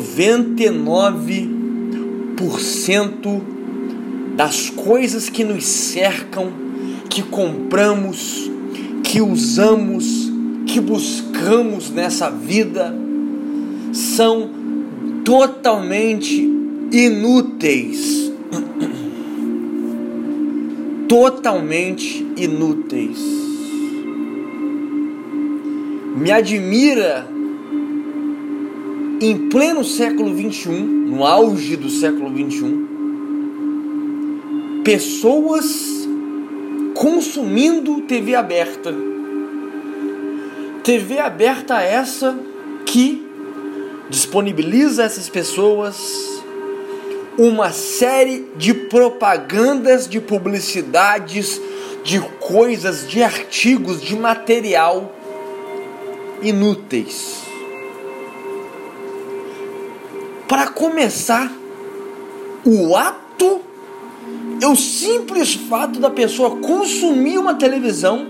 99% das coisas que nos cercam, que compramos, que usamos, que buscamos nessa vida são totalmente inúteis. Totalmente inúteis. Me admira em pleno século 21, no auge do século 21, pessoas consumindo TV aberta. TV aberta essa que disponibiliza a essas pessoas uma série de propagandas, de publicidades, de coisas, de artigos, de material inúteis. Para começar, o ato, é o simples fato da pessoa consumir uma televisão,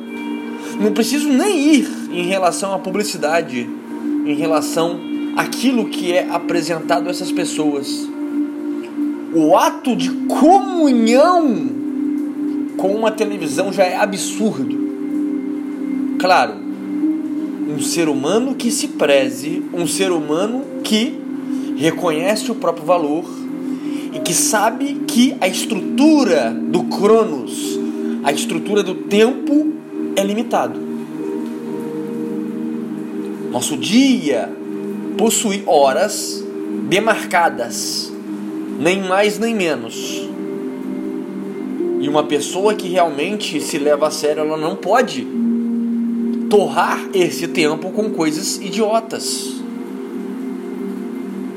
não preciso nem ir em relação à publicidade, em relação àquilo que é apresentado a essas pessoas. O ato de comunhão com uma televisão já é absurdo. Claro, um ser humano que se preze, um ser humano que reconhece o próprio valor e que sabe que a estrutura do Cronos, a estrutura do tempo é limitado. Nosso dia possui horas demarcadas, nem mais nem menos. E uma pessoa que realmente se leva a sério, ela não pode torrar esse tempo com coisas idiotas.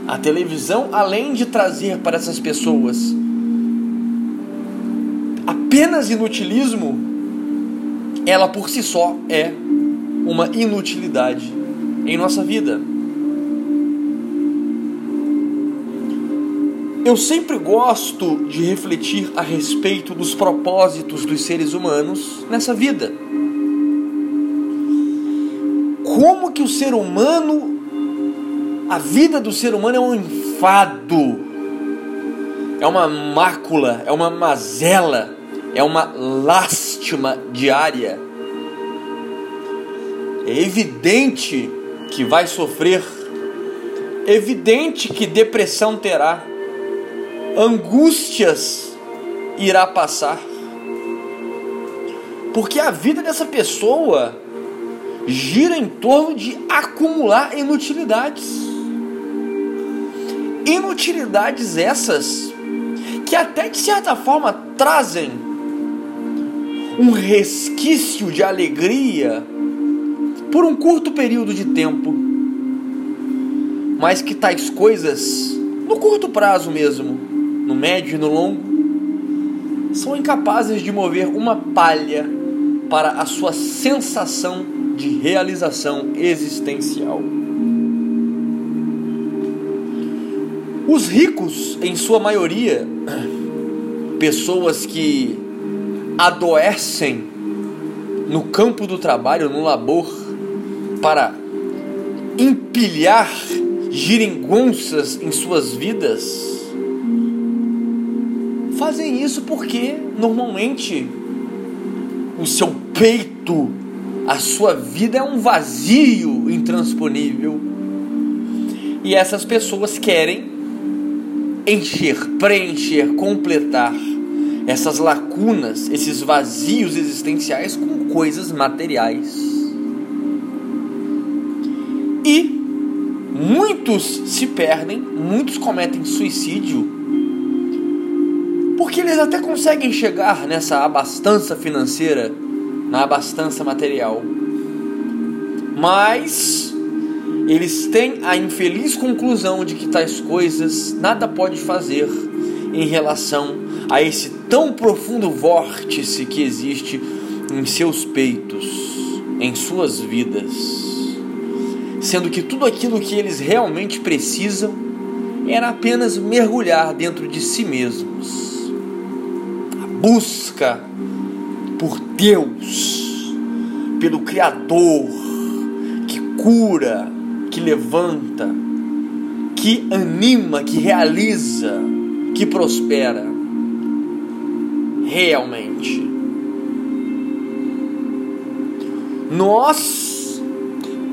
A televisão, além de trazer para essas pessoas apenas inutilismo, ela por si só é uma inutilidade em nossa vida. Eu sempre gosto de refletir a respeito dos propósitos dos seres humanos nessa vida. Como que o ser humano a vida do ser humano é um enfado, é uma mácula, é uma mazela, é uma lástima diária. É evidente que vai sofrer, evidente que depressão terá, angústias irá passar. Porque a vida dessa pessoa gira em torno de acumular inutilidades. Inutilidades essas que até de certa forma trazem um resquício de alegria por um curto período de tempo, mas que tais coisas, no curto prazo mesmo, no médio e no longo, são incapazes de mover uma palha para a sua sensação de realização existencial. Os ricos, em sua maioria, pessoas que adoecem no campo do trabalho, no labor, para empilhar geringonças em suas vidas, fazem isso porque normalmente o seu peito, a sua vida é um vazio intransponível. E essas pessoas querem encher, preencher, completar essas lacunas, esses vazios existenciais com coisas materiais. E muitos se perdem, muitos cometem suicídio, porque eles até conseguem chegar nessa abastança financeira, na abastança material. Mas eles têm a infeliz conclusão de que tais coisas nada pode fazer em relação a esse tão profundo vórtice que existe em seus peitos, em suas vidas, sendo que tudo aquilo que eles realmente precisam era apenas mergulhar dentro de si mesmos. A busca por Deus, pelo Criador que cura, que levanta, que anima, que realiza, que prospera. Realmente. Nós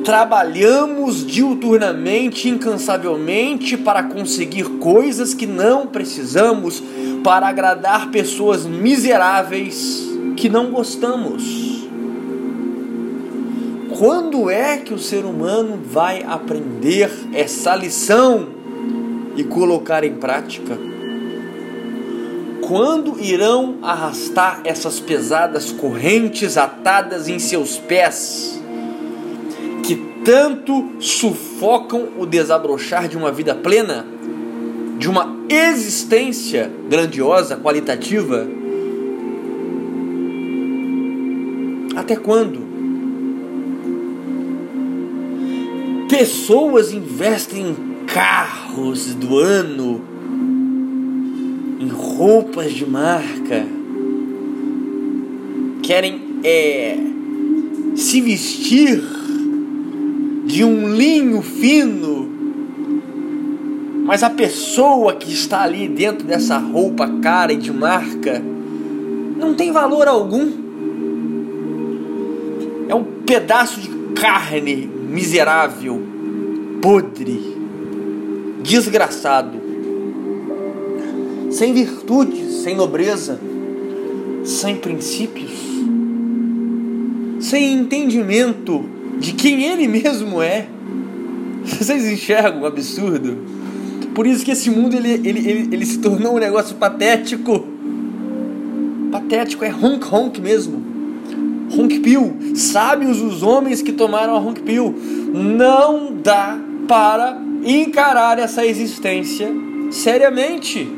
trabalhamos diuturnamente, incansavelmente para conseguir coisas que não precisamos, para agradar pessoas miseráveis que não gostamos. Quando é que o ser humano vai aprender essa lição e colocar em prática? Quando irão arrastar essas pesadas correntes atadas em seus pés, que tanto sufocam o desabrochar de uma vida plena, de uma existência grandiosa, qualitativa? Até quando? Pessoas investem em carros do ano, em roupas de marca, querem é, se vestir de um linho fino, mas a pessoa que está ali dentro dessa roupa cara e de marca não tem valor algum. É um pedaço de carne miserável, podre, desgraçado, sem virtudes, sem nobreza, sem princípios, sem entendimento de quem ele mesmo é. Vocês enxergam o absurdo? Por isso que esse mundo ele, ele, ele, ele se tornou um negócio patético. Patético, é honk honk mesmo. Honk Pill. Sábios os homens que tomaram a Honk Pill. Não dá para encarar essa existência seriamente.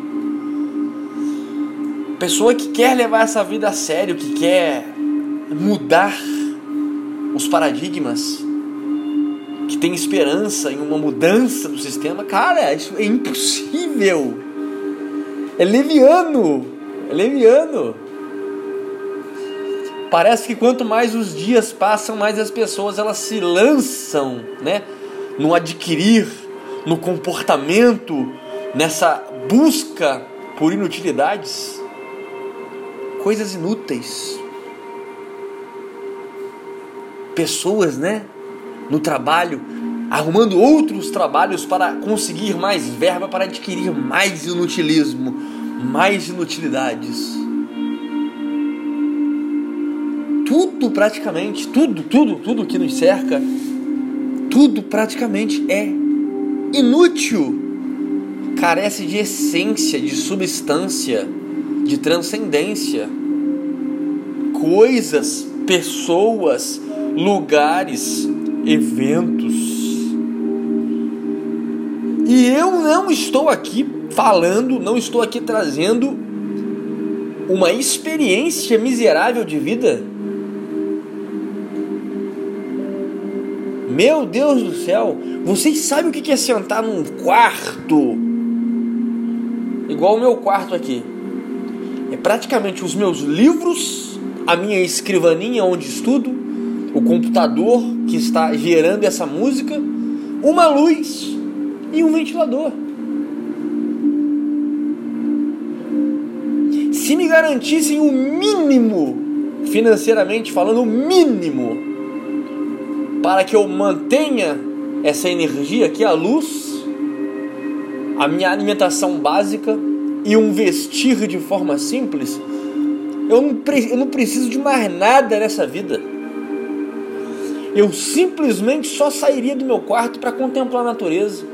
Pessoa que quer levar essa vida a sério, que quer mudar os paradigmas, que tem esperança em uma mudança do sistema, cara, isso é impossível. É leviano. É leviano. Parece que quanto mais os dias passam, mais as pessoas elas se lançam, né, no adquirir, no comportamento, nessa busca por inutilidades, coisas inúteis. Pessoas, né, no trabalho, arrumando outros trabalhos para conseguir mais verba para adquirir mais inutilismo, mais inutilidades. Tudo praticamente, tudo, tudo, tudo que nos cerca, tudo praticamente é inútil, carece de essência, de substância, de transcendência. Coisas, pessoas, lugares, eventos. E eu não estou aqui falando, não estou aqui trazendo uma experiência miserável de vida Meu Deus do céu, vocês sabem o que é sentar num quarto? Igual o meu quarto aqui. É praticamente os meus livros, a minha escrivaninha onde estudo, o computador que está gerando essa música, uma luz e um ventilador. Se me garantissem o mínimo, financeiramente falando, o mínimo para que eu mantenha essa energia aqui, a luz, a minha alimentação básica e um vestir de forma simples, eu não, eu não preciso de mais nada nessa vida. Eu simplesmente só sairia do meu quarto para contemplar a natureza,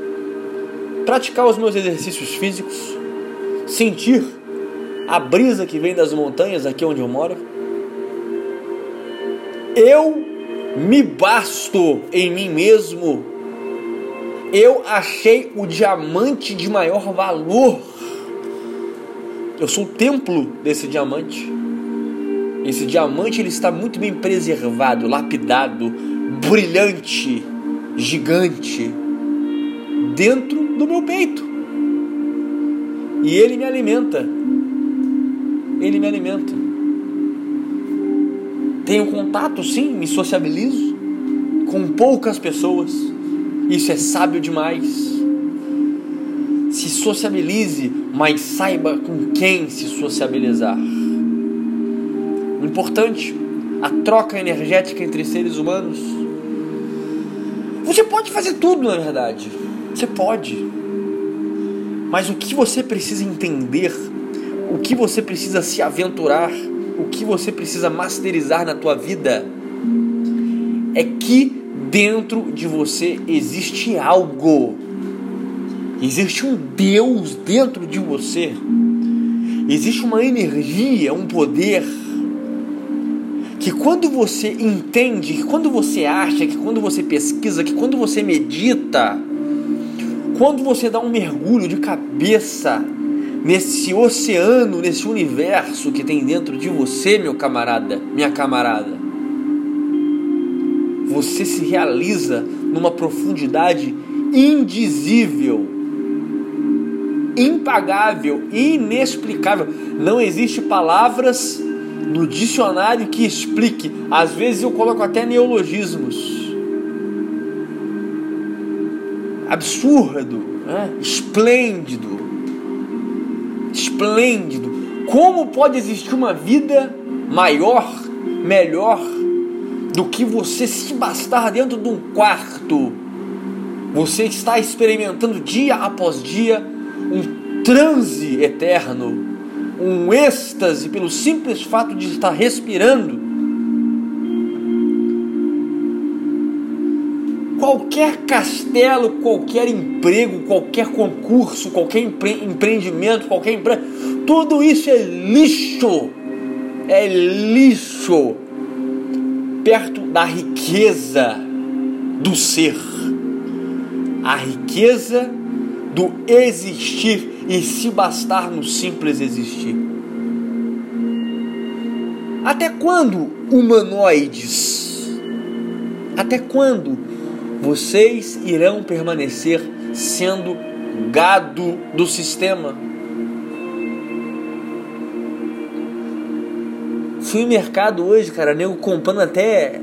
praticar os meus exercícios físicos, sentir a brisa que vem das montanhas aqui onde eu moro. Eu me basto em mim mesmo. Eu achei o diamante de maior valor. Eu sou o templo desse diamante. Esse diamante ele está muito bem preservado, lapidado, brilhante, gigante dentro do meu peito. E ele me alimenta. Ele me alimenta. Tenho contato, sim, me sociabilizo com poucas pessoas. Isso é sábio demais. Se sociabilize, mas saiba com quem se sociabilizar. Importante, a troca energética entre seres humanos. Você pode fazer tudo, na verdade. Você pode. Mas o que você precisa entender, o que você precisa se aventurar, o que você precisa masterizar na tua vida é que dentro de você existe algo. Existe um Deus dentro de você. Existe uma energia, um poder que quando você entende, que quando você acha, que quando você pesquisa, que quando você medita, quando você dá um mergulho de cabeça nesse oceano, nesse universo que tem dentro de você, meu camarada, minha camarada, você se realiza numa profundidade indizível, impagável, inexplicável. Não existe palavras no dicionário que explique. Às vezes eu coloco até neologismos. Absurdo, né? esplêndido, esplêndido. Como pode existir uma vida maior, melhor do que você se bastar dentro de um quarto? Você está experimentando dia após dia um transe eterno um êxtase pelo simples fato de estar respirando. Qualquer castelo, qualquer emprego, qualquer concurso, qualquer empre empreendimento, qualquer empresa, tudo isso é lixo. É lixo perto da riqueza do ser. A riqueza do existir e se bastar no simples existir. Até quando, humanoides? Até quando vocês irão permanecer sendo gado do sistema? Fui no mercado hoje, cara, nego comprando até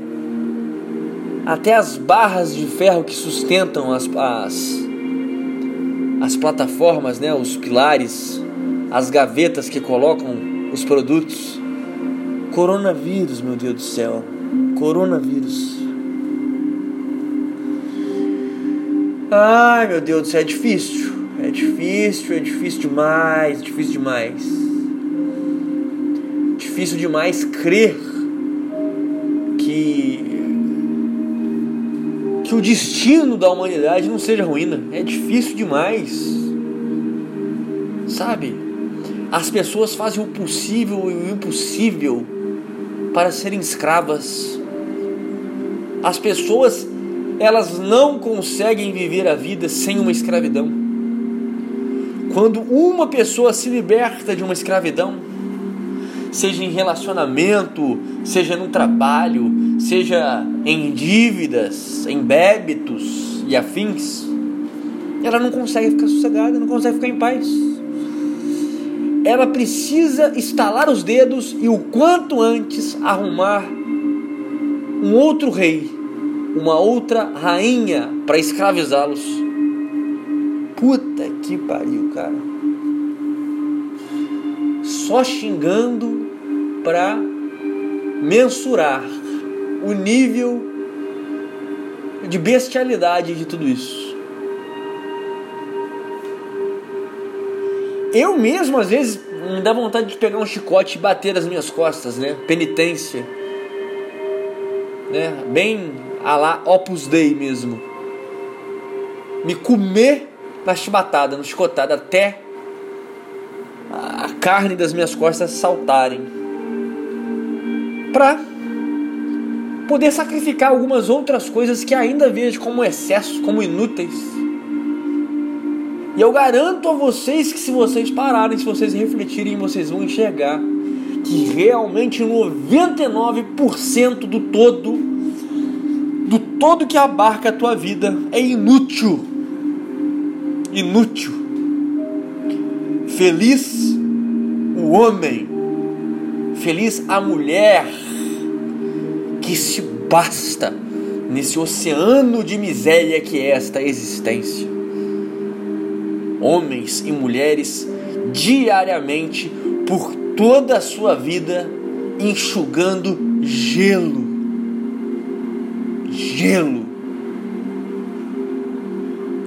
até as barras de ferro que sustentam as, as as plataformas, né, os pilares, as gavetas que colocam os produtos. Coronavírus, meu Deus do céu. Coronavírus. Ai, meu Deus é difícil. É difícil, é difícil demais, difícil demais. Difícil demais crer que que o destino da humanidade não seja ruína. É difícil demais. Sabe? As pessoas fazem o possível e o impossível para serem escravas. As pessoas, elas não conseguem viver a vida sem uma escravidão. Quando uma pessoa se liberta de uma escravidão, seja em relacionamento, seja no trabalho, seja em dívidas, em débitos e afins, ela não consegue ficar sossegada, não consegue ficar em paz. Ela precisa estalar os dedos e o quanto antes arrumar um outro rei, uma outra rainha para escravizá-los. Puta que pariu, cara. Só xingando para mensurar o nível de bestialidade de tudo isso. Eu mesmo, às vezes, me dá vontade de pegar um chicote e bater as minhas costas, né? Penitência. Né? Bem a lá Opus Dei mesmo. Me comer na chibatada, no chicotado, até a carne das minhas costas saltarem. Pra poder sacrificar algumas outras coisas que ainda vejo como excesso, como inúteis. E eu garanto a vocês que se vocês pararem, se vocês refletirem, vocês vão enxergar que realmente 99% do todo, do todo que abarca a tua vida é inútil. Inútil. Feliz o homem, feliz a mulher que se basta nesse oceano de miséria que é esta existência. homens e mulheres, diariamente, por toda a sua vida, enxugando gelo. Gelo.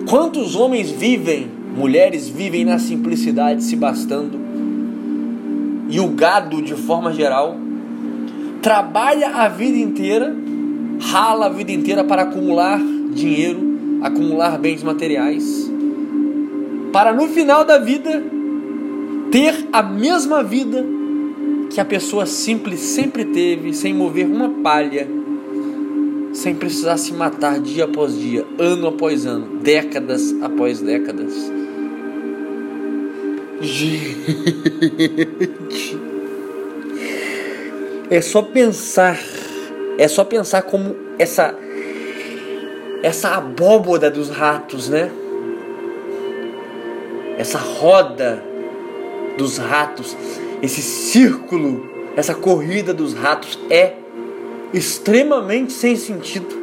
Quantos homens vivem, mulheres vivem na simplicidade, se bastando, e o gado, de forma geral, trabalha a vida inteira, rala a vida inteira para acumular dinheiro, acumular bens materiais, para no final da vida ter a mesma vida que a pessoa simples sempre teve, sem mover uma palha, sem precisar se matar dia após dia, ano após ano, décadas após décadas. Gente, é só pensar, é só pensar como essa essa abóboda dos ratos, né? Essa roda dos ratos, esse círculo, essa corrida dos ratos é extremamente sem sentido,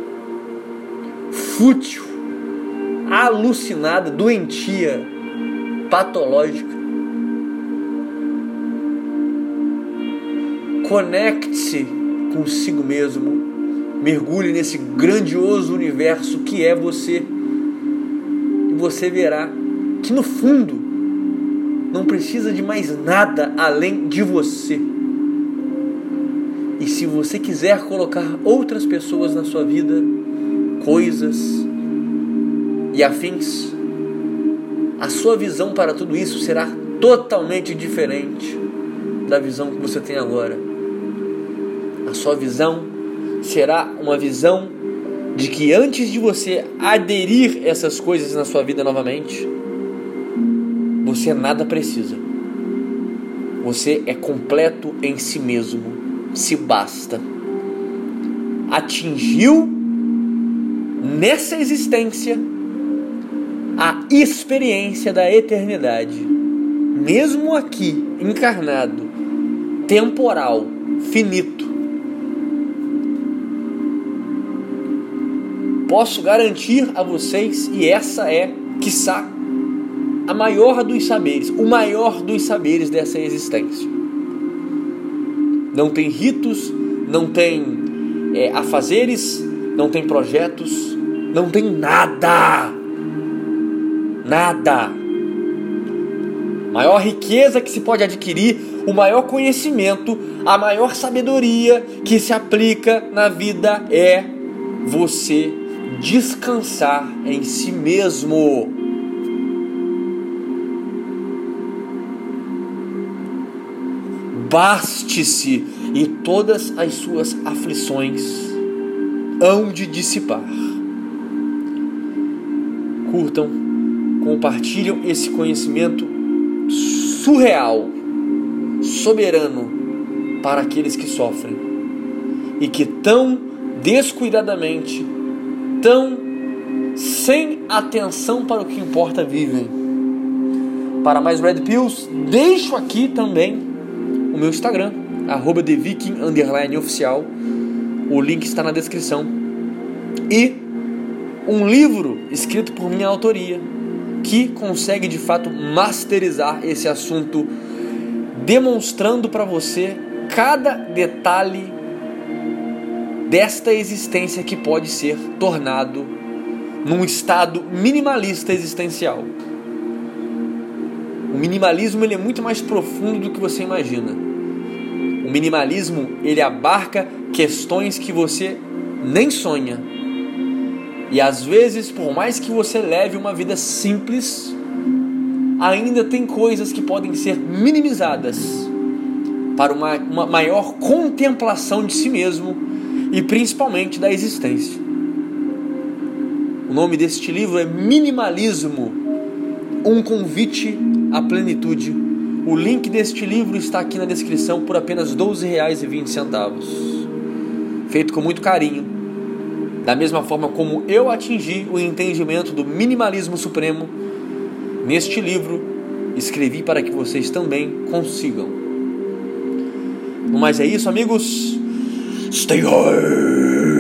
fútil, alucinada, doentia, patológica. Conecte-se consigo mesmo, mergulhe nesse grandioso universo que é você, e você verá que no fundo não precisa de mais nada além de você. E se você quiser colocar outras pessoas na sua vida, coisas e afins, a sua visão para tudo isso será totalmente diferente da visão que você tem agora. A sua visão será uma visão de que antes de você aderir essas coisas na sua vida novamente, você nada precisa. Você é completo em si mesmo, se basta. Atingiu nessa existência a experiência da eternidade, mesmo aqui, encarnado, temporal, finito. Posso garantir a vocês, e essa é, quiçá, a maior dos saberes, o maior dos saberes dessa existência. Não tem ritos, não tem é, afazeres, não tem projetos, não tem nada. Nada. Maior riqueza que se pode adquirir, o maior conhecimento, a maior sabedoria que se aplica na vida é você descansar em si mesmo. Baste-se e todas as suas aflições hão de dissipar. Curtam, compartilham esse conhecimento surreal, soberano para aqueles que sofrem e que tão descuidadamente, tão sem atenção para o que importa vivem. Para mais Red Pills, deixo aqui também meu Instagram, arroba. O link está na descrição. E um livro escrito por minha autoria, que consegue de fato masterizar esse assunto, demonstrando para você cada detalhe desta existência que pode ser tornado num estado minimalista existencial. O minimalismo ele é muito mais profundo do que você imagina. O minimalismo ele abarca questões que você nem sonha. E às vezes, por mais que você leve uma vida simples, ainda tem coisas que podem ser minimizadas para uma, uma maior contemplação de si mesmo e principalmente da existência. O nome deste livro é Minimalismo Um Convite à Plenitude. O link deste livro está aqui na descrição por apenas R$ 12,20. Feito com muito carinho. Da mesma forma como eu atingi o entendimento do minimalismo supremo, neste livro escrevi para que vocês também consigam. No mais é isso, amigos. Stay high.